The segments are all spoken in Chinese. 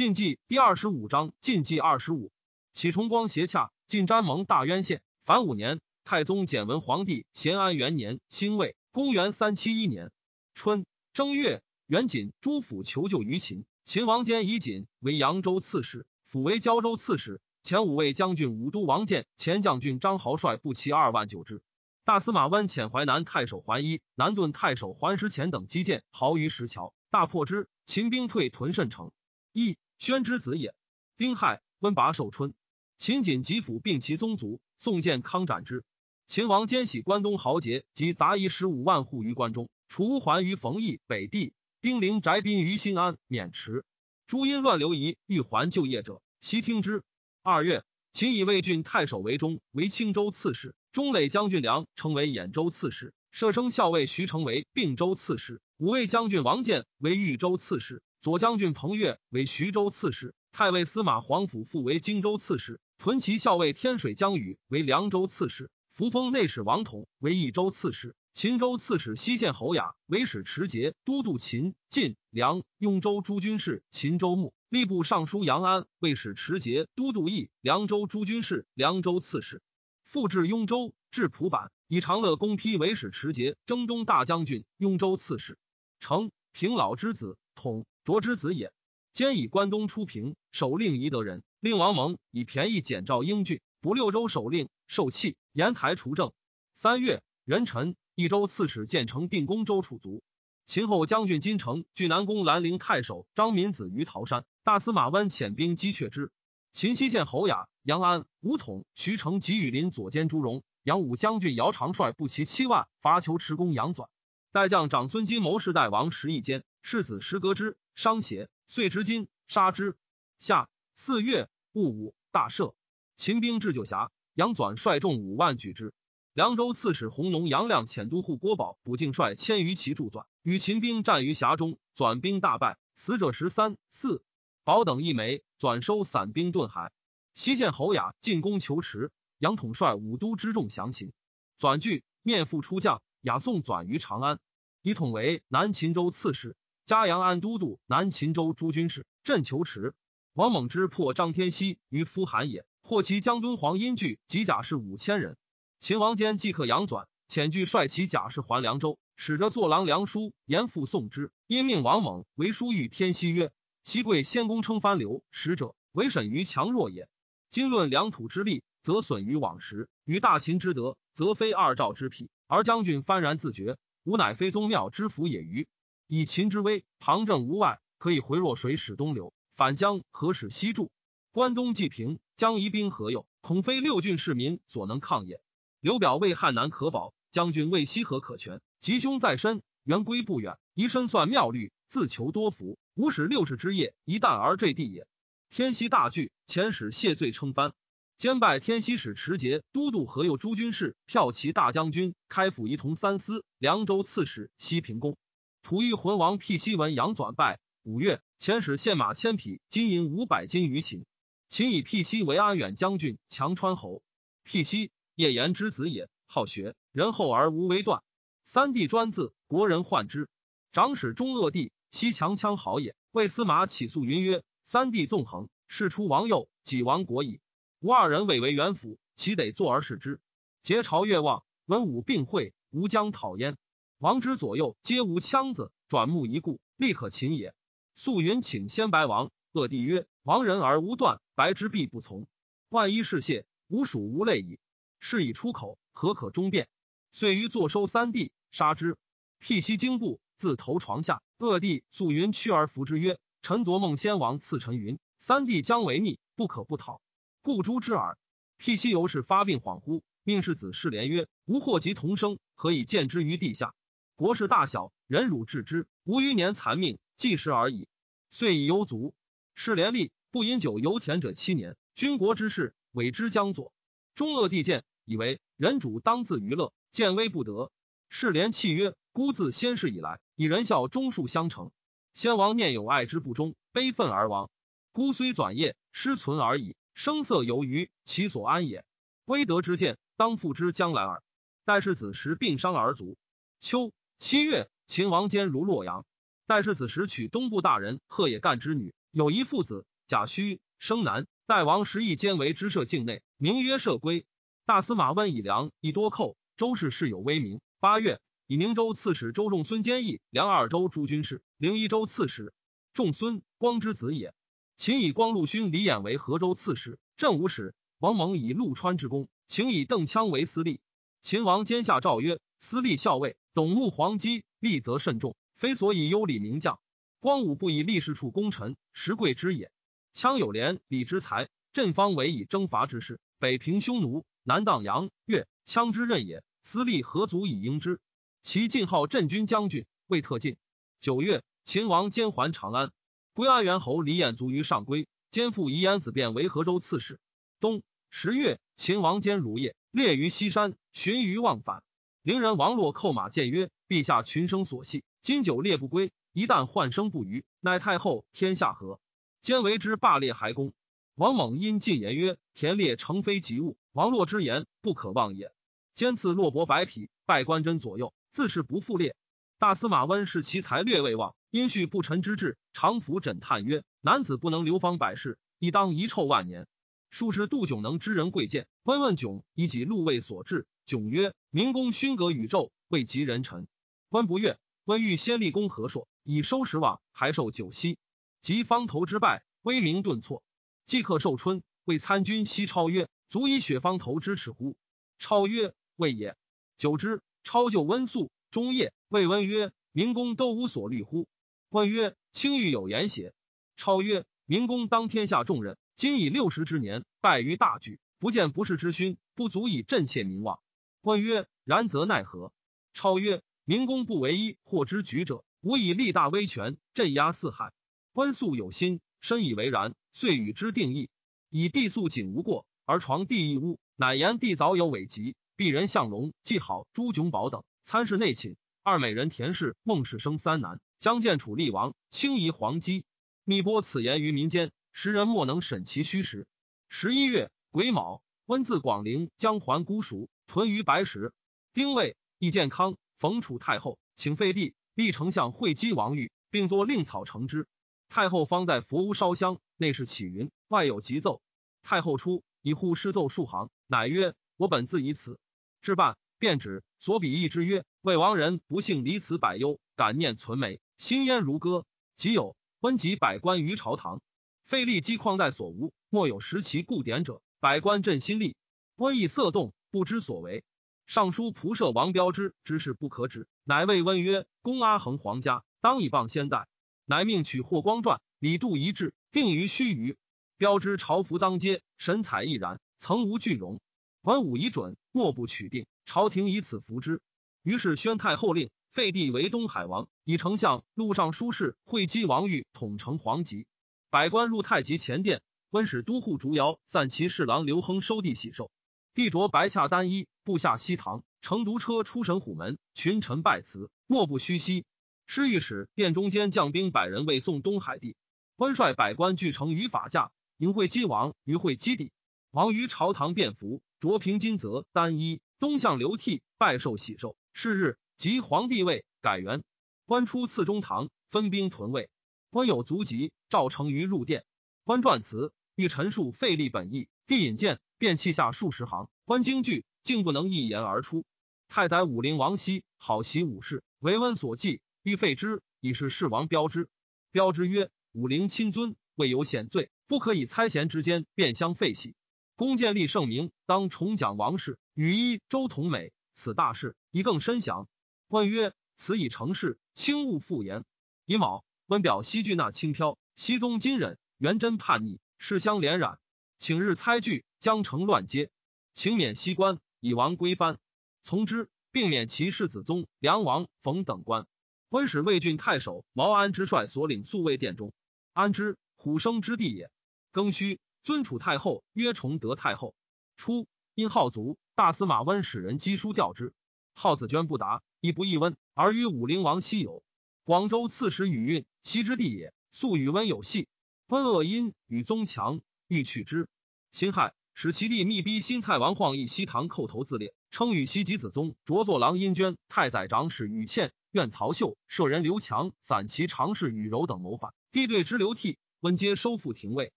晋纪第二十五章，晋纪二十五，启崇光斜洽，晋詹蒙大渊县。凡五年，太宗简文皇帝咸安元年，辛未，公元三七一年春正月，元锦诸府求救于秦。秦王坚以锦为扬州刺史，辅为交州刺史。前五位将军武都王建、前将军张豪率步骑二万九之。大司马温遣淮南太守桓一、南顿太守桓石前等击剑豪于石桥，大破之。秦兵退屯慎城。一宣之子也。丁亥，温拔寿春。秦锦及府并其宗族，宋建康斩之。秦王兼喜关东豪杰及杂役十五万户于关中，除乌桓于冯邑北地，丁陵翟宾于新安渑池。诸因乱流移，欲还就业者，悉听之。二月，秦以魏郡太守为中，为青州刺史。中垒将军梁称为兖州刺史。射生校尉徐成为并州刺史。五位将军王建为豫州刺史。左将军彭越为徐州刺史，太尉司马黄甫复为荆州刺史，屯骑校尉天水江宇为凉州刺史，扶风内史王统为益州刺史，秦州刺史西县侯雅为使持节都督秦晋凉雍州诸军事，秦州牧吏部尚书杨安为使持节都督益凉州诸军事，凉州刺史，复至雍州，至蒲坂，以长乐公丕为使持节征东大将军，雍州刺史，成平老之子统。卓之子也，兼以关东出平，守令宜德人。令王蒙以便宜简赵英俊，不六州守令，受气。言台除政。三月，壬辰，益州刺史建成定公州楚族。秦后将军金城据南宫兰陵太守张敏子于桃山。大司马温遣兵击却之。秦西县侯雅、杨安、吴统、徐成及羽林左监朱荣、杨武将军姚长率步骑七万伐求持公杨纂。代将长孙金谋士代王石一坚，世子石革之。伤邪，遂执金杀之。夏四月戊午，大赦。秦兵至九峡，杨纂率众五万举之。凉州刺史弘农杨亮遣都护郭宝、卜敬率千余骑助纂，与秦兵战于峡中，纂兵大败，死者十三四。宝等一枚，纂收散兵遁海。西县侯雅进攻求池，杨统率五都之众降秦。纂惧，面赴出将，雅送纂于长安，以统为南秦州刺史。嘉阳安都督南秦州诸军事，镇求池。王猛之破张天锡于夫韩也，获其将敦煌阴据及甲士五千人。秦王坚即刻杨纂，遣具率其甲士还凉州，使着坐郎梁书严复送之。因命王猛为书谕天锡曰：“西贵先公称藩流使者，为审于强弱也。今论良土之利，则损于往时；与大秦之德，则非二赵之匹。而将军幡然自觉，吾乃非宗庙之福也于？”以秦之威，旁正无外，可以回若水使东流，反将何使西注？关东既平，将夷兵何用？恐非六郡市民所能抗也。刘表为汉南可保，将军为西河可全。吉凶在身，援归不远。宜深算妙虑，自求多福。吾使六世之业，一旦而坠地也。天西大惧，遣使谢罪称藩。兼拜天西使持节都督河右诸军事，骠骑大将军，开府仪同三司，凉州刺史，西平公。吐欲魂王辟西闻杨纂败，五月遣使献马千匹，金银五百斤于秦。秦以辟西为安远将军、强川侯。辟西，叶延之子也，好学，仁厚而无为断。三弟专字，国人患之。长史中鄂帝，西强羌好也。为司马起诉云曰：“三弟纵横，事出王右，己亡国矣。吾二人委为元辅，岂得坐而视之？结朝越望，文武并会，吾将讨焉。”王之左右皆无枪子，转目一顾，立可擒也。素云请先白王，恶帝曰：“王人而无断，白之必不从。万一是谢，吾属无类矣。是以出口，何可终辩？”遂于坐收三弟，杀之。辟西惊怖，自投床下。恶帝素云屈而服之曰：“臣昨梦先王赐臣云，三弟将为逆，不可不讨，故诛之耳。”辟西由是发病恍惚，命世子世连曰：“吾祸及同生，何以见之于地下？”国事大小，忍辱治之，无余年残命，计时而已。遂以忧卒。是连立，不饮酒游田者七年。军国之事，委之将佐。中恶帝见，以为人主当自娱乐，见危不得。是连契曰：“孤自先世以来，以仁孝忠恕相承。先王念有爱之不忠，悲愤而亡。孤虽转业，失存而已。声色有余，其所安也？威德之见，当复之将来耳。待世子时病伤而卒。秋。”七月，秦王坚如洛阳。戴世子时娶东部大人贺野干之女，有一父子，贾诩生男，代王时义兼为之社境内，名曰社归。大司马温以粮以多寇，周氏世有威名。八月，以明州刺史周仲孙坚义梁二州诸军事，灵一州刺史。仲孙光之子也。秦以光禄勋李衍为河州刺史、镇武使。王猛以陆川之功，请以邓羌为司隶。秦王兼下诏曰：“司隶校尉，董穆黄基，立则慎重，非所以优礼名将。光武不以立事处功臣，实贵之也。羌有廉礼之才，朕方为以征伐之事，北平匈奴。”南荡阳越，羌之任也。司隶何足以应之？其晋号镇军将军，未特进。九月，秦王兼还长安。归安元侯李衍卒于上归，兼父夷延子便为河州刺史。冬十月，秦王兼如夜，列于西山，寻于忘返。陵人王洛叩马谏曰：“陛下群生所系，今久猎不归，一旦患生不虞，乃太后天下何？”兼为之罢猎还公。王猛因进言曰：“田猎诚非吉物。”王洛之言不可忘也。兼赐洛伯百匹，拜官真左右，自是不复列。大司马温视其才略未忘，因恤不臣之志，常服枕叹曰：“男子不能流芳百世，亦当遗臭万年。”数是杜迥能知人贵贱，温问迥以己禄位所至。迥曰：“明公勋格宇宙，未及人臣。”温不悦。温欲先立功和硕，以收拾望，还受九锡。及方头之败，威名顿挫。即刻受春，为参军西超曰。足以雪方头之耻乎？超曰：“未也。”久之，超就温宿，终夜谓温曰：“明公都无所虑乎？”温曰：“卿欲有言邪？”超曰：“明公当天下重任，今已六十之年，败于大举，不见不世之勋，不足以振切民望。”问曰：“然则奈何？”超曰：“明公不为一，或之举者，吾以立大威权，镇压四海。温素有心，深以为然，遂与之定义，以地素仅无过。”而床地一屋，乃言地早有伪疾，鄙人向龙、季好、朱炯宝等参事内寝。二美人田氏、孟氏生三男，将见楚厉王，轻夷黄姬。密播此言于民间，时人莫能审其虚实。十一月癸卯，温自广陵将还姑熟，屯于白石。丁未，易健康逢楚太后，请废帝，立丞相会稽王玉，并作令草成之。太后方在佛屋烧香，内侍启云，外有急奏。太后出。以护诗奏数行，乃曰：“我本自以此。”至半，便指所比义之曰：“魏王人不幸离此百忧，感念存美，心焉如歌。即有温及百官于朝堂，费力积旷代所无，莫有识其故典者。百官振心力，瘟疫色动，不知所为。尚书仆射王彪之之事不可止，乃谓温曰：‘公阿衡皇家，当以傍先代。’乃命取霍光传，李杜一致，定于须臾。”标之朝服当街，神采奕然，曾无惧容。文武已准，莫不取定。朝廷以此服之。于是宣太后令废帝为东海王，以丞相、录尚书事会稽王玉统承皇籍。百官入太极前殿，温使都护竹瑶散骑侍郎刘亨收地喜寿。帝着白洽单衣，步下西堂，乘独车出神虎门，群臣拜辞，莫不虚膝。侍御史殿中间将兵百人为送东海帝。官率百官俱乘于法驾。迎会稽王于会稽地，王于朝堂便服，着平金泽单衣，东向流涕，拜受喜寿。是日，即皇帝位，改元。官出次中堂，分兵屯卫。官有足疾，召成于入殿。官撰词，欲陈述费力本意。帝引荐，便弃下数十行。观京剧，竟不能一言而出。太宰武陵王熙好习武士，为温所忌，欲废之，以是世王标之。标之曰：“武陵亲尊，未有显罪。”不可以猜贤之间便相废弃。公建立圣明，当重讲王室，与一周同美，此大事以更深详。问曰：“此以成事，轻勿复言。”乙卯，温表西郡纳轻飘，西宗金忍，元贞叛逆，世相连染，请日猜据，将城乱接，请免西官，以王归藩。从之，并免其世子宗梁王冯等官。温使魏郡太守毛安之率所领宿卫殿中，安之虎生之地也。庚戌，尊楚太后曰崇德太后。初，因好卒，大司马温使人赍书调之。好子娟不答，亦不议温，而与武陵王西游。广州刺史宇运，西之地也，素与温有隙。温恶因与宗强，欲取之。辛亥，使其弟密逼新蔡王晃诣西堂叩头自列，称与西及子宗着作郎阴捐。太宰长史宇倩、愿曹秀、舍人刘强、散骑常侍宇柔等谋反，帝对之流涕。温皆收复廷尉，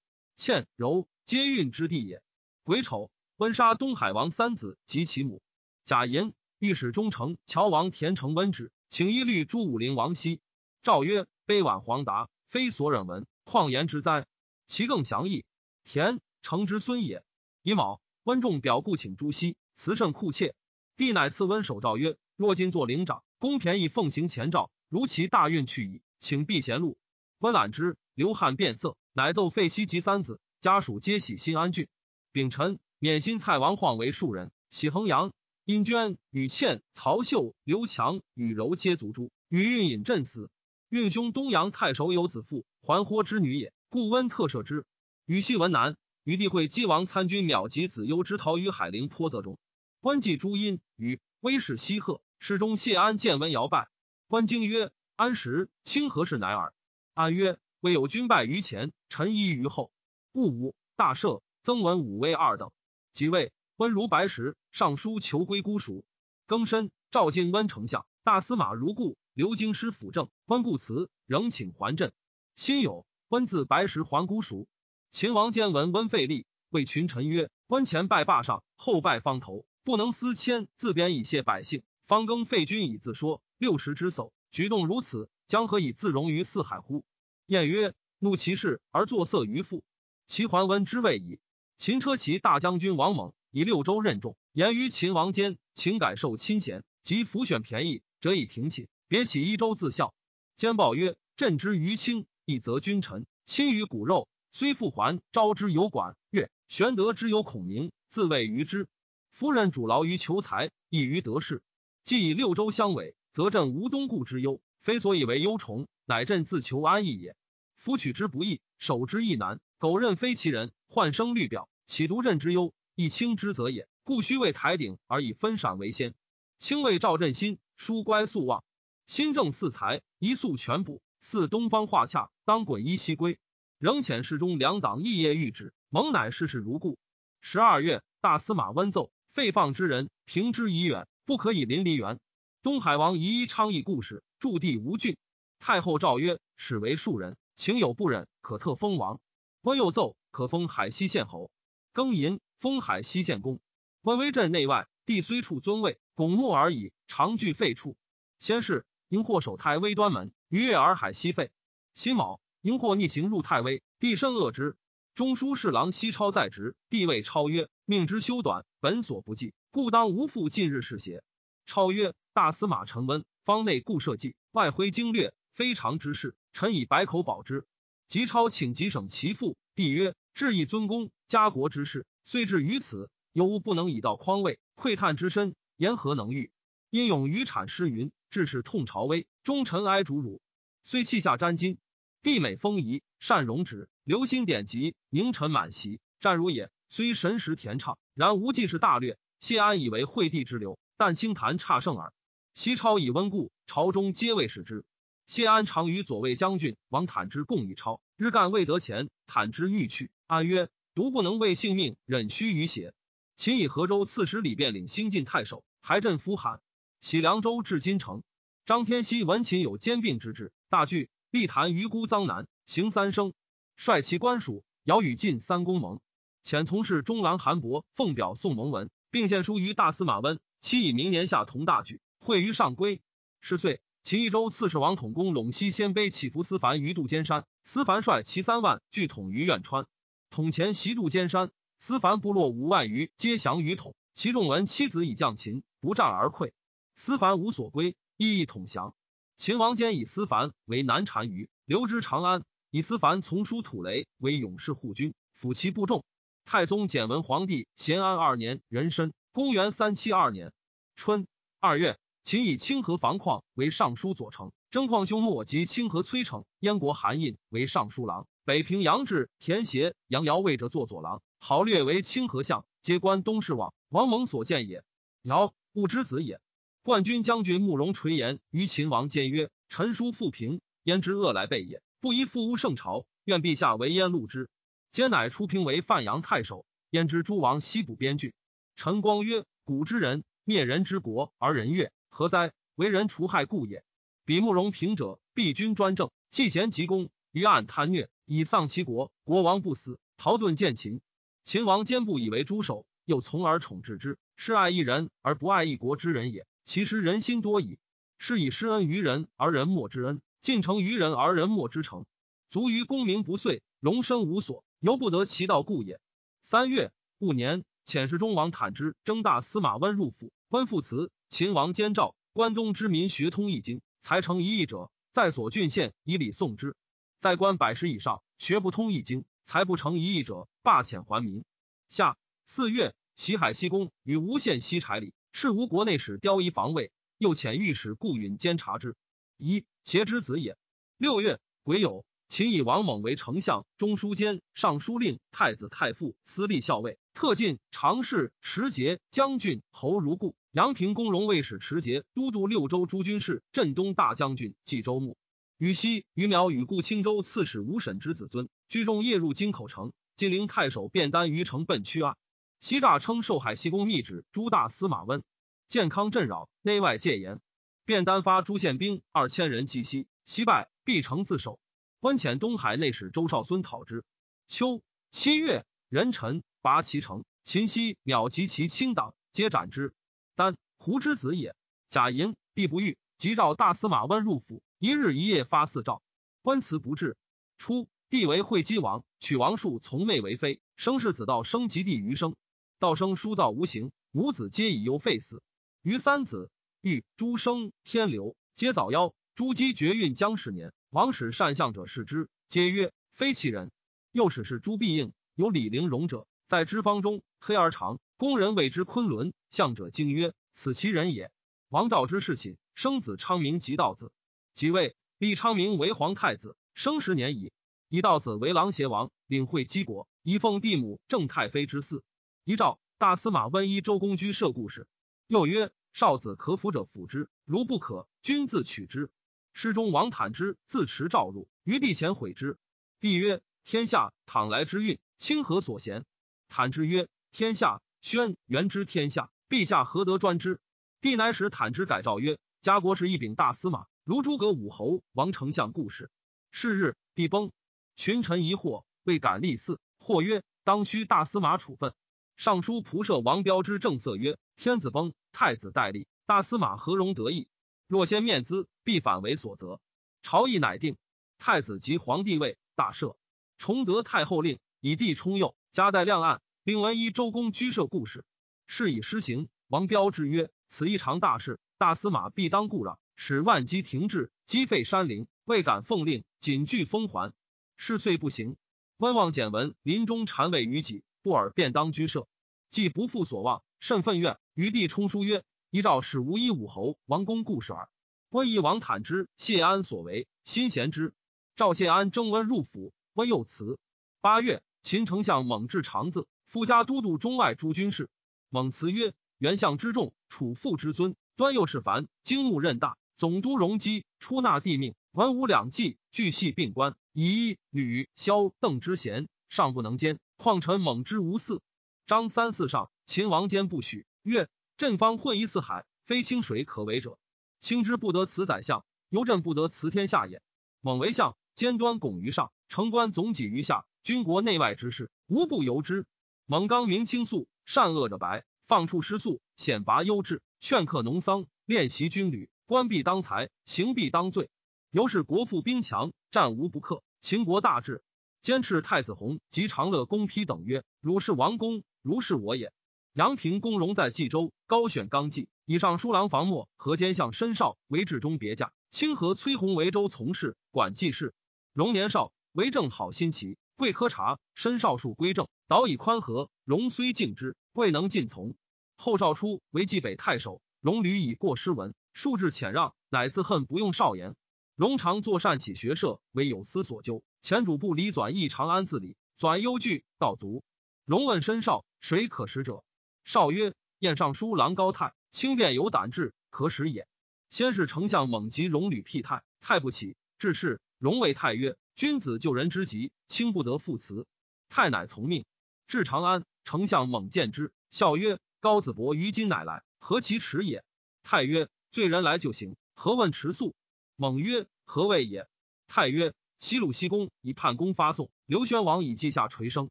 倩柔皆运之地也。癸丑，温杀东海王三子及其母。贾寅，御史中丞乔王田承温之，请一律诛武陵王熙。诏曰：悲婉黄达，非所忍闻，况言之哉？其更详义。田承之孙也。乙卯，温仲表故请朱熹，辞甚酷切。帝乃赐温守诏曰：若今作灵长，公便宜奉行前诏，如其大运去矣，请避贤路。温览之，流汗变色，乃奏废西及三子，家属皆喜新安郡。丙辰，免新蔡王晃为庶人，喜衡阳。殷娟、与倩、曹秀、刘强、与柔皆族诛。与运引阵死。运兄东阳太守有子父，还豁之女也，故温特赦之。与系文南，与帝会击王参军邈及子幽之逃于海陵坡泽中。官祭朱殷，与威士西贺，侍中谢安见温摇拜。官经曰：“安时清何事乃尔？”安曰：“未有君败于前，臣依于后。戊午，大赦，增文武威二等。即位。”温如白石，上书求归姑蜀。庚申，召进温丞相，大司马如故。刘京师辅政，温故辞，仍请还镇。辛酉，温自白石还姑蜀。秦王坚闻温废立，谓群臣曰：“温前拜霸上，后拜方头，不能思迁，自贬以谢百姓。方更废君以自说，六十之叟，举动如此，将何以自容于四海乎？”晏曰：“怒其事而作色于父，其还温之谓矣。”秦车骑大将军王猛。以六州任重，言于秦王间，请改受亲贤，及辅选便宜，则以停寝，别起一州自效。兼报曰：“朕之于卿，一则君臣亲于骨肉，虽复还，招之有管乐，玄德之有孔明，自谓于之。夫人主劳于求财，易于得势。既以六州相委，则朕无东顾之忧，非所以为忧宠，乃朕自求安逸也。夫取之不易，守之亦难。苟任非其人，患生虑表，岂独任之忧？”一轻之则也，故须为台鼎而以分赏为先。卿为赵振新，书乖素望，新政四才，一素全补。似东方画洽，当滚一西归。仍遣侍中两党异业御旨，蒙乃事事如故。十二月，大司马温奏废放之人，平之以远，不可以临离原。东海王宜一昌邑故事，驻地吴郡。太后诏曰：始为庶人，情有不忍，可特封王。温又奏可封海西县侯。庚寅。封海西县公，温威镇内外，地虽处尊位，拱木而已，常具废处。先是，荧惑守太微端门，逾越洱海西废。辛卯，荧惑逆行入太微，帝甚恶之。中书侍郎西超在职，帝谓超曰：“命之修短，本所不计，故当无复近日事邪？”超曰：“大司马陈温，方内固设计，外挥经略，非常之事，臣以百口保之。”及超请即省其父，帝曰：“至义尊公，家国之事。”遂至于此，有无不能以道匡位，窥探之深，言何能御？因勇于产诗云，致使痛朝威，忠臣哀主辱。虽气下沾巾，帝美风仪，善容止，留心典籍，凝尘满席。战如也，虽神识恬畅，然无济事大略。谢安以为惠帝之流，但清谈差胜耳。西超以温故，朝中皆未使之。谢安常与左卫将军王坦之共议超，日干未得前，坦之欲去，安曰。独不能为性命忍屈于血。秦以河州刺史李变领新晋太守，还镇夫韩，徙凉州至金城。张天锡闻秦有兼并之志，大惧，立谈于孤臧南，行三生，率其官属，遥与晋三公盟。遣从事中郎韩伯奉表送盟文，并献书于大司马温，期以明年夏同大举，会于上归。十岁，秦益州刺史王统公陇西鲜卑起伏思凡于渡尖山，思凡率其三万聚统于苑川。统前袭渡尖山，思凡部落五万余，皆降于统。其众闻妻子已降秦，不战而溃。思凡无所归，亦亦统降。秦王坚以思凡为南单于，留之长安。以思凡从叔土雷为勇士护军，辅其部众。太宗简文皇帝咸安二年壬申，公元三七二年春二月，秦以清河防矿为尚书左丞，征矿兄莫及清河崔成、燕国韩印为尚书郎。北平杨志、田协、杨尧为着做左郎，好略为清河相，皆官东市望。王蒙所见也。尧，戊之子也。冠军将军慕容垂言于秦王间曰：“臣叔父平，焉知恶来备也。不宜复污圣朝，愿陛下为焉录之。”皆乃出平为范阳太守，焉知诸王西部边郡。陈光曰：“古之人灭人之国而人悦，何哉？为人除害故也。彼慕容平者，必君专政，弃贤其功。”于暗贪虐，以丧其国。国王不死，逃遁见秦。秦王坚不以为诸首，又从而宠治之，是爱一人而不爱一国之人也。其实人心多矣。是以施恩于人而人莫之恩，尽诚于人而人莫之诚。卒于功名不遂，荣身无所，犹不得其道故也。三月戊年，遣侍中王坦之征大司马温入府。温复辞。秦王监诏，关东之民学通易经，才成一亿者，在所郡县以礼送之。在官百十以上，学不通易经，才不成一亿者，罢遣还民。下四月，齐海西宫与吴县西柴里，是吴国内史刁仪防卫，又遣御史顾允监察之。一邪之子也。六月癸酉。秦以王猛为丞相、中书监、尚书令、太子太傅、司隶校尉，特进常侍、持节将军、侯如故。阳平公荣卫使持节、都督六州诸军事、镇东大将军、冀州牧。禹西、于苗与故青州刺史吴审之子尊，居中夜入京口城。金陵太守便丹于城奔趋安。西诈称受海西宫密旨，诸大司马温健康震扰，内外戒严。便单发诸县兵二千人击西，西败，必城自守。温遣东海内史周少孙讨之。秋七月，壬辰，拔其城。秦西秒及其亲党，皆斩之。丹胡之子也。贾寅，必不遇，即召大司马温入府，一日一夜发四诏。温辞不至。初，帝为会稽王，娶王术从妹为妃，生世子道生及弟余生。道生书造无形，五子皆以忧废死。余三子欲诸生天流，皆早夭。朱姬绝运将十年。王使善相者视之，皆曰非其人。又使是朱必应有李陵容者，在之方中，黑而长。宫人谓之昆仑。相者惊曰：“此其人也。”王道之事寝，生子昌明即道子。即位，立昌明为皇太子，生十年矣。以道子为郎邪王，领会稽国，以奉帝母正太妃之嗣。一诏大司马温依周公居舍故事。又曰：“少子可辅者辅之，如不可，君自取之。”诗中王坦之自持诏入，于帝前悔之。帝曰：“天下倘来之运，清何所贤？”坦之曰：“天下宣元之天下，陛下何得专之？”帝乃使坦之改诏曰：“家国是一秉大司马，如诸葛武侯、王丞相故事。”是日，帝崩，群臣疑惑，未敢立嗣。或曰：“当须大司马处分。”尚书仆射王彪之正色曰：“天子崩，太子代立，大司马何容得意？若先面资。”必反为所责，朝议乃定。太子即皇帝位，大赦。崇德太后令，以帝充佑，加在亮案。并闻一周公居舍故事，事以施行。王彪之曰：“此一常大事，大司马必当故让，使万机停滞，积废山陵，未敢奉令，谨具封还。事遂不行。温望简文临终禅位于己，不尔便当居舍，既不负所望，甚愤怨。于帝充书曰：‘依诏使无一武侯、王公故事耳。’温仪王坦之谢安所为，心贤之。赵谢安征温入府，温又辞。八月，秦丞相猛至长子，夫家都督中外诸军事。猛辞曰：“元相之重，楚父之尊，端又是凡，经牧任大，总督容积，出纳帝命，文武两季，俱系并官。以吕萧邓之贤，尚不能兼，况臣猛之无嗣。”张三四上，秦王坚不许，曰：“朕方混一四海，非清水可为者。”清之不得辞宰相，犹朕不得辞天下也。猛为相，尖端拱于上，城官总己于下，军国内外之事，无不由之。猛刚明清肃，善恶者白，放处失素，显拔优质，劝克农桑，练习军旅，官必当才，刑必当罪。由是国富兵强，战无不克，秦国大治。监斥太子弘及长乐公丕等曰：“汝是王公，如是我也。”阳平公荣在冀州，高选纲纪。以上书郎房默和监相申少为治中别驾，清河崔弘为州从事，管记事。荣年少，为政好心齐，贵科察。申少数归政，导以宽和。荣虽敬之，未能尽从。后少初为冀北太守，荣屡以过失文，数至遣让，乃自恨不用少言。荣常作善起学社，为有司所究。前主簿李转义长安自理，转忧惧道卒。荣问申少，谁可使者？少曰：燕尚书郎高泰。轻便有胆志，可使也。先是丞相猛及戎履辟太，太不起。至是，戎谓太曰：“君子救人之急，轻不得复辞。”太乃从命。至长安，丞相猛见之，笑曰：“高子伯于今乃来，何其迟也？”太曰：“罪人来就行，何问迟速？”猛曰：“何谓也？”太曰：“西鲁西公以叛公发送，刘宣王以记下垂生。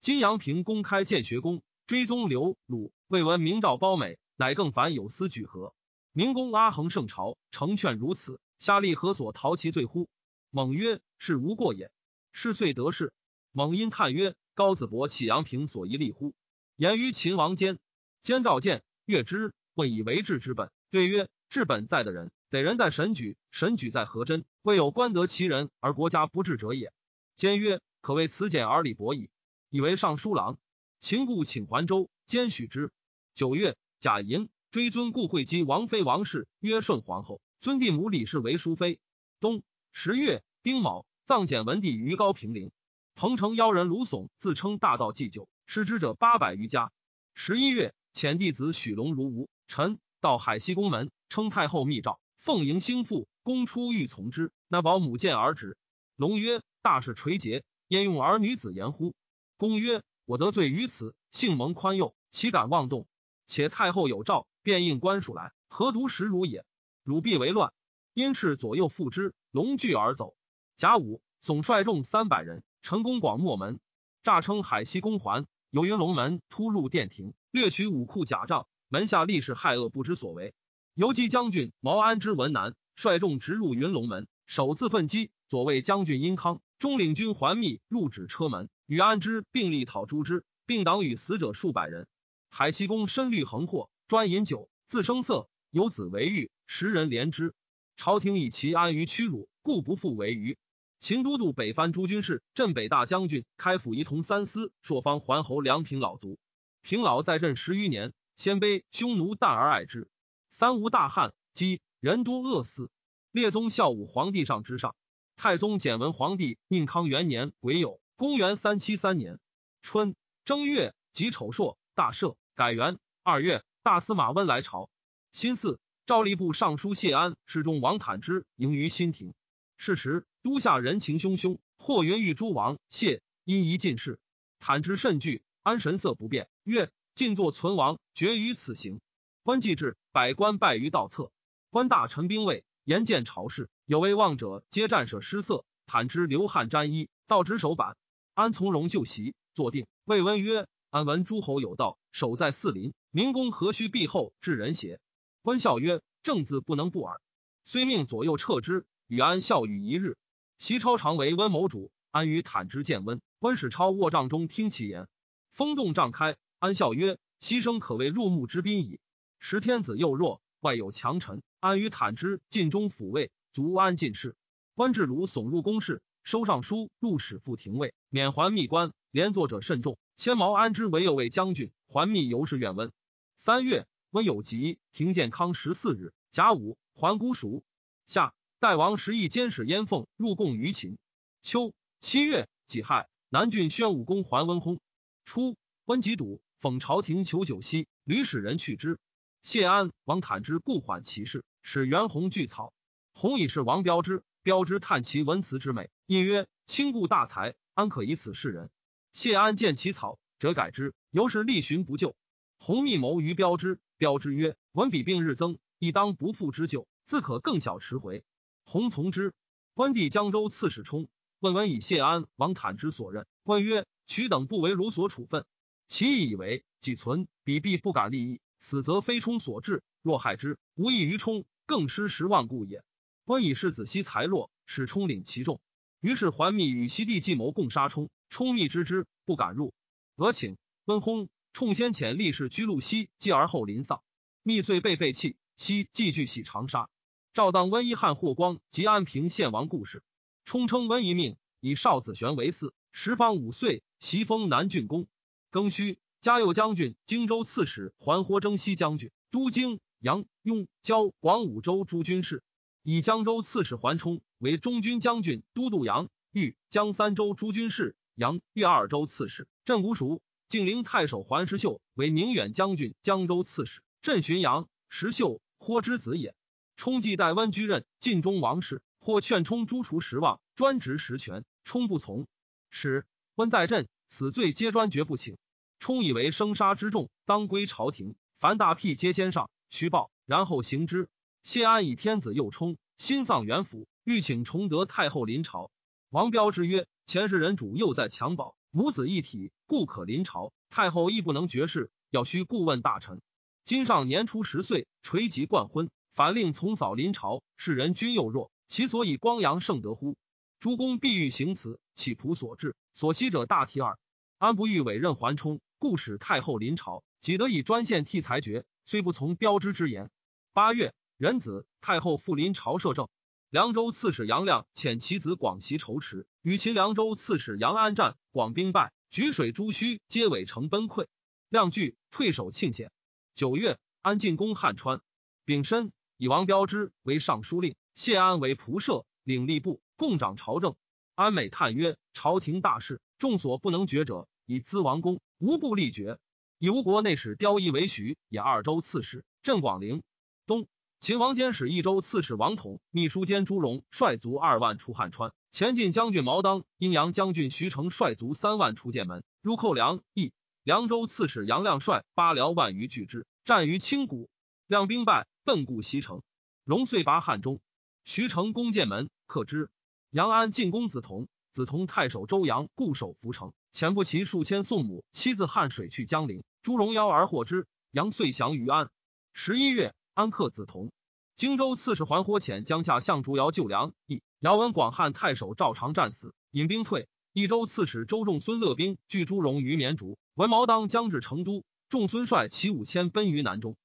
金阳平公开建学宫，追宗刘鲁，未闻明诏褒美，乃更凡有司举何？明公阿衡圣朝，成劝如此，下立何所逃其罪乎？猛曰：是无过也。是遂得势。猛因叹曰：高子伯启阳平所宜立乎？言于秦王间。兼召见，阅之，问以为治之本。对曰：治本在的人，得人在神举，神举在何真？未有官得其人而国家不治者也。兼曰：可谓此简而礼薄矣。以为尚书郎。秦故请还州，兼许之。九月，贾寅，追尊故惠姬王妃王氏，曰顺皇后。尊帝母李氏为淑妃。冬十月，丁卯，葬简文帝于高平陵。彭城妖人卢耸自称大道祭酒，失之者八百余家。十一月。遣弟子许龙如吴臣到海西宫门，称太后密诏，奉迎兴父，公出欲从之。那保姆见而止。龙曰：“大事垂结，焉用儿女子言乎？”公曰：“我得罪于此，幸蒙宽宥，岂敢妄动？且太后有诏，便应官署来，何独食汝也？汝必为乱。”因斥左右附之，龙惧而走。甲午，总率众三百人，成功广漠门，诈称海西宫环，由云龙门突入殿庭。掠取武库甲仗，门下吏士害恶不知所为。游击将军毛安之文南率众直入云龙门，首自奋击。左卫将军殷康中领军桓密入止车门，与安之并力讨诛之，并党与死者数百人。海西公身虑横祸，专饮酒，自生色，有子为狱，十人怜之。朝廷以其安于屈辱，故不复为虞。秦都督北藩诸军事、镇北大将军、开府仪同三司、朔方桓侯梁平老卒。平老在镇十余年，鲜卑匈奴淡而爱之。三无大旱，饥人多饿死。列宗孝武皇帝上之上，太宗简文皇帝宁康元年癸酉，公元三七三年春正月己丑朔，大赦，改元。二月，大司马温来朝。辛巳，赵吏部尚书谢安、侍中王坦之迎于新亭。是时，都下人情汹汹，或云欲诸王谢，因疑进士。坦之甚惧，安神色不变。曰：晋作存亡，决于此行。官既至，百官败于道侧。官大臣兵卫，言见朝事，有为望者，皆战舍失色。坦之流汗沾衣，道执手板。安从容就席，坐定。魏温曰：安闻诸侯有道，守在四邻，明公何须避后至人邪？官笑曰：正字不能不耳。虽命左右撤之，与安笑语一日。席超常为温谋主，安与坦之见温。温使超卧帐中听其言，风动帐开。安笑曰：“牺牲可谓入目之宾矣。时天子又弱，外有强臣。安于坦之尽忠抚慰，足安进士。官至鲁耸入宫室，收尚书、入史副廷尉，免还密官。连坐者甚众。迁毛安之为右卫将军，还密尤是愿温。三月，温有疾，停建康十四日。甲午，还姑蜀。夏，代王时议监使燕凤入贡于秦。秋七月，己亥，南郡宣武公还温薨。初，温疾笃。讽朝廷求酒息，屡使人去之。谢安、王坦之故缓其事，使袁弘具草。弘以是王彪之，彪之叹其文辞之美，因曰：“卿故大才，安可以此示人？”谢安见其草，辄改之，由是力寻不救。弘密谋于彪之，彪之曰：“文笔病日增，亦当不复之救，自可更小迟回。”弘从之。官帝江州刺史冲问文以谢安、王坦之所任，问曰：“取等不为汝所处分？”其意以为己存，彼必不敢立意。死则非冲所致，若害之，无益于冲，更失十万故也。温以是子息才弱，使冲领其众。于是桓密与西帝计谋共杀冲，冲密知之，不敢入。俄请温薨，冲先遣力士居路西，继而后临丧。密遂被废弃。西继续喜长沙。赵葬温一汉霍光及安平献王故事。冲称温一命，以少子玄为嗣，时方五岁，袭封南郡公。庚戌，嘉佑将军、荆州刺史桓霍征西将军、都京、杨、雍、交、广五州诸军事，以江州刺史桓冲为中军将军、都督杨、豫、江三州诸军事，杨、豫二州刺史，镇吴蜀。晋陵太守桓石秀为宁远将军、江州刺史，镇浔阳。石秀，霍之子也。冲既代温居任晋中王事，或劝冲诛除十望，专职实权，冲不从。使温在镇。此罪皆专决不请，冲以为生杀之重，当归朝廷。凡大辟皆先上虚报，然后行之。谢安以天子幼冲，心丧元府，欲请崇德太后临朝。王彪之曰：“前世人主又在襁褓，母子一体，故可临朝。太后亦不能绝世，要须顾问大臣。今上年初十岁，垂及冠婚，反令从嫂临朝，世人均幼弱，其所以光阳盛德乎？诸公必欲行此，岂仆所至？所惜者大体耳。安不欲委任桓冲，故使太后临朝，己得以专献替裁决，虽不从标之之言。八月，壬子，太后复临朝摄政。凉州刺史杨亮遣其子广袭仇池，与秦凉州刺史杨安战，广兵败，举水诸虚，皆尾城崩溃。亮惧，退守庆县。九月，安进攻汉川。丙申，以王彪之为尚书令，谢安为仆射，领吏部，共掌朝政。安美叹曰：“朝廷大事，众所不能决者，以资王公，无不立决。以吴国内史刁仪为徐，也二州刺史，镇广陵。东。”秦王监使益州刺史王统、秘书监朱荣率卒二万出汉川，前进将军毛当、阴阳将军徐成率卒三万出剑门，入寇梁益。凉州刺史杨亮率八辽万余拒之，战于青谷，亮兵败，奔故西城。荣遂拔汉中，徐成攻剑门，克之。杨安进攻梓潼，梓潼太守周阳固守涪城，遣不齐数千送母妻自汉水去江陵，朱荣邀而获之，杨遂降于安。十一月。安克子同，荆州刺史桓火遣江夏相竹姚救梁义。姚闻广汉太守赵长战死，引兵退。益州刺史周仲孙勒兵拒朱荣于绵竹。闻毛当将至成都，仲孙率其五千奔于南中。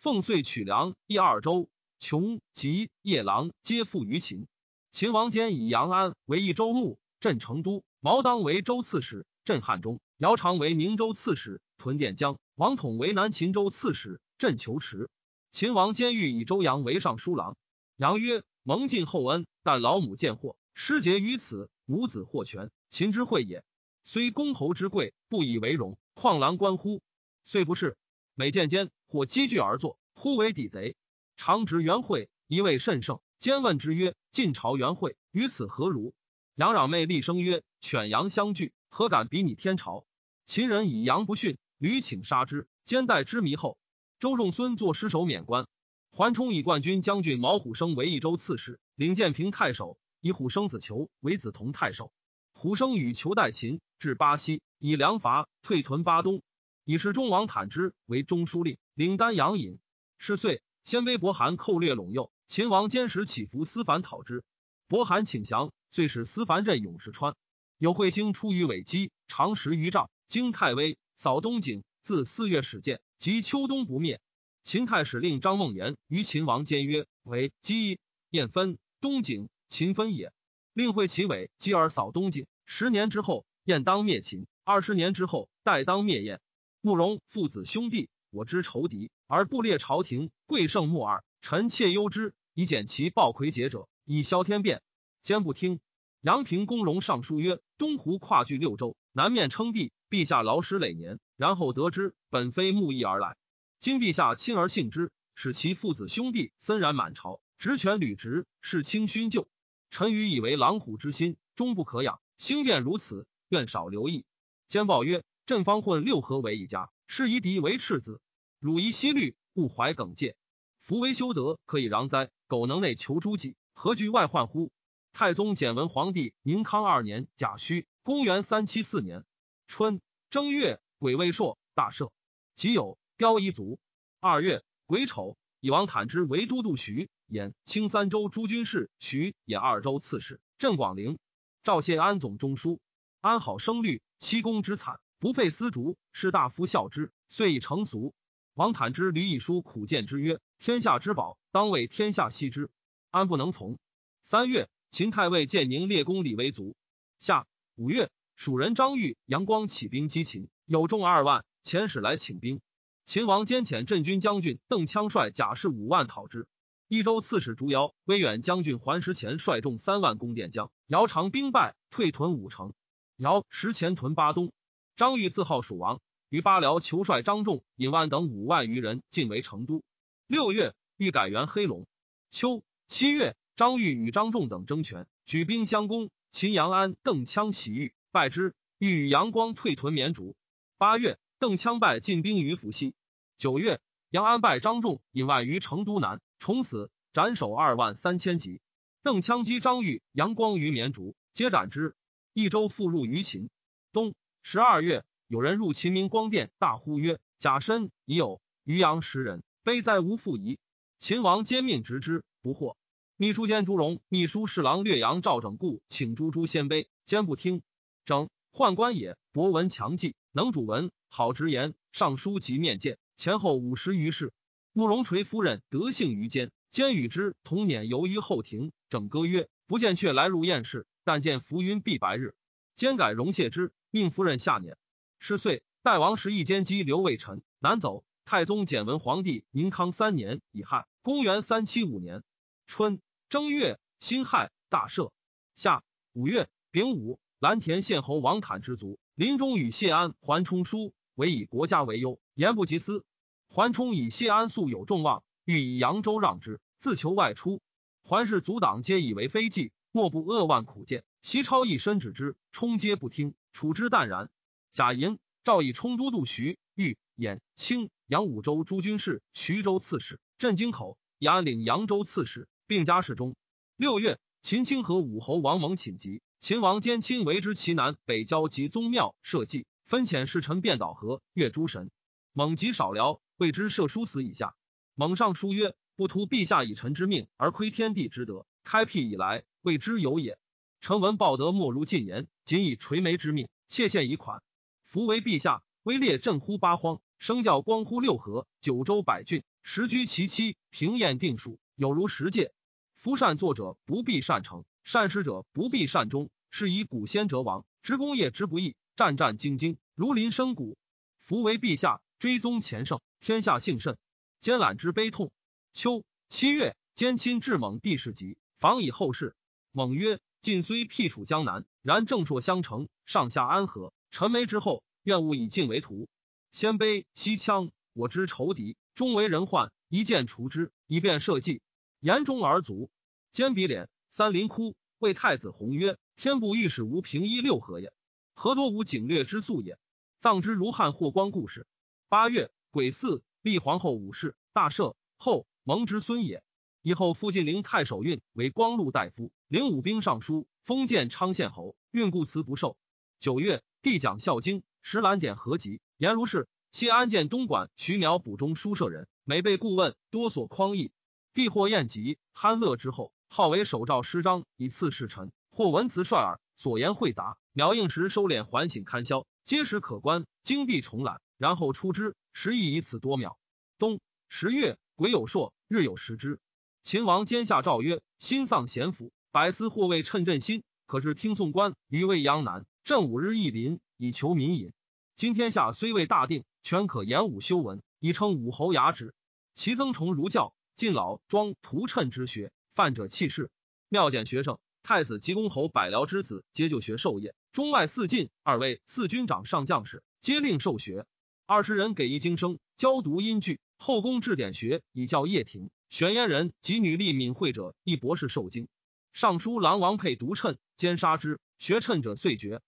奉遂取梁益二州，琼吉夜郎皆附于秦。秦王坚以杨安为益州牧，镇成都；毛当为州刺史，镇汉中；姚长为宁州刺史，屯垫江；王统为南秦州刺史，镇求池。秦王监狱以周阳为尚书郎，阳曰：“蒙尽厚恩，但老母见祸，失节于此，母子获全，秦之惠也。虽公侯之贵，不以为荣，况郎官乎？遂不是。每见奸，或积聚而坐，忽为抵贼。常执元会，一位甚盛。兼问之曰：‘晋朝元会于此何如？’杨攘妹厉声曰：‘犬羊相拒，何敢比拟天朝？’秦人以羊不驯，屡请杀之，兼待之弥后。”周仲孙作失守免官，桓冲以冠军将军毛虎生为益州刺史，领建平太守，以虎生子裘为子同太守。虎生与裘代秦，至巴西，以粮伐，退屯巴东。以是中王坦之为中书令，领丹阳尹。是岁，鲜卑伯韩寇掠陇右，秦王坚使起伏思凡讨之，伯韩请降，遂使司凡镇勇士川。有彗星出于尾基，长十余丈，经太微，扫东景，自四月始见。及秋冬不灭。秦太史令张梦言于秦王间曰：“为姬燕分东景，秦分也。令会其尾，继而扫东景。十年之后，燕当灭秦；二十年之后，代当灭燕。慕容父子兄弟，我之仇敌，而不列朝廷，贵胜莫二。臣妾忧之，以减其暴魁节者，以消天变。坚不听。阳平公荣上书曰：东湖跨据六州，南面称帝。陛下劳师累年。”然后得知本非慕义而来，今陛下亲而信之，使其父子兄弟森然满朝，职权履职，事清勋旧。臣愚以为狼虎之心终不可养，兴变如此，愿少留意。兼报曰：朕方混六合为一家，是夷狄为赤子，汝夷息虑，勿怀耿介。夫为修德，可以攘哉？苟能内求诸己，何惧外患乎？太宗简文皇帝宁康二年甲戌，公元三七四年春正月。癸未朔，大赦。己酉，雕夷族。二月，癸丑，以王坦之为都督徐兖清三州诸军事，徐兖二州刺史，镇广陵。赵谢安总中书。安好声律，七公之惨，不废丝竹，士大夫笑之，遂以成俗。王坦之屡以书苦谏之曰：“天下之宝，当为天下惜之。”安不能从。三月，秦太尉建宁列公李为卒。夏五月，蜀人张玉、杨光起兵击秦。有众二万，遣使来请兵。秦王兼遣镇军将军邓羌率甲士五万讨之。益州刺史竹瑶、威远将军桓石前率众三万攻垫江，姚长兵败，退屯五城。姚石前屯巴东。张玉自号蜀王，于巴辽求率张仲、尹万等五万余人进围成都。六月，欲改元黑龙。秋七月，张玉与张仲等争权，举兵相攻。秦阳安、邓羌袭玉，败之。欲与杨光退屯绵竹。八月，邓羌败进兵于伏羲。九月，杨安败张仲，引万于成都南，从此斩首二万三千级。邓羌击张玉、杨光于绵竹，皆斩之。益州复入于秦。冬十二月，有人入秦明光殿，大呼曰：“甲申已有渔阳十人，悲哉无复疑。”秦王皆命执之，不获。秘书监朱荣、秘书侍郎略阳赵整故请诛诸鲜卑，兼不听。整宦官也，博闻强记，能主文，好直言。尚书及面见，前后五十余事。慕容垂夫人德幸于奸，奸与之同辇游于后庭。整歌曰：“不见却来入宴市，但见浮云蔽白日。”兼改容谢之，命夫人下辇。是岁，代王时义兼击刘卫臣，南走。太宗简文皇帝宁康三年乙亥，公元三七五年春正月辛亥，大赦。夏五月丙午，蓝田县侯王坦之族，临终与谢安、桓冲书，唯以国家为忧，言不及私。桓冲以谢安素有众望，欲以扬州让之，自求外出。桓氏阻挡，皆以为非计，莫不扼腕苦谏。袭超一身止之，冲皆不听，处之淡然。贾寅，诏以冲都督徐、豫、兖、青。扬武州诸军事、徐州刺史、镇京口、以安领扬州刺史，并加侍中。六月，秦清和武侯王蒙寝疾，秦王兼亲为之其南北郊及宗庙社稷，分遣侍臣遍岛河越诸神。蒙疾少聊，谓之射书死以下。蒙上书曰：“不图陛下以臣之命而窥天地之德，开辟以来，谓之有也。臣闻报德莫如进言，仅以垂眉之命，切献以款。夫为陛下，威烈震乎八荒。”生教光乎六合，九州百郡，时居其期，平验定数，有如十界。夫善作者不必善成，善施者不必善终。是以古先哲王执功业之不易，战战兢兢，如临深谷。夫为陛下追踪前圣，天下幸甚，兼览之悲痛。秋七月，兼亲至蒙帝室疾，防以后事。蒙曰：晋虽辟楚江南，然正朔相承，上下安和。臣没之后，愿勿以晋为图。鲜卑、西羌，我之仇敌，终为人患，一剑除之，以便社稷。言中而足。兼鼻脸，三林窟谓太子弘曰：“天不欲使无平一六合也，何多无景略之素也？葬之如汉霍光故事。”八月，癸巳，立皇后武氏，大赦。后蒙之孙也。以后复晋陵太守运为光禄大夫，领武兵尚书，封建昌县侯。运故辞不受。九月，帝讲《孝经》，石兰典合集。言如是，谢安见东莞徐苗补中书舍人，每被顾问，多所匡议。必获宴集酣乐之后，号为手诏诗章，以赐侍臣。或文辞率尔，所言会杂。苗应时收敛，缓醒刊销，皆时可观。经地重览，然后出之，时亦以此多秒。冬十月，癸有朔，日有食之。秦王兼下诏曰：心丧贤府，百司或未趁朕心，可至听讼官于未央南。朕五日一临，以求民隐。今天下虽未大定，全可言武修文，以称武侯雅旨。其曾崇儒教，晋老庄图谶之学，犯者弃世。妙简学生，太子及公侯百僚之子，皆就学授业。中外四进，二位四军长上将士，皆令授学。二十人给一经生，教读音句。后宫治典学，以教叶廷、玄焉人及女吏敏慧者，一博士受经。尚书郎王佩读趁，兼杀之。学趁者遂绝。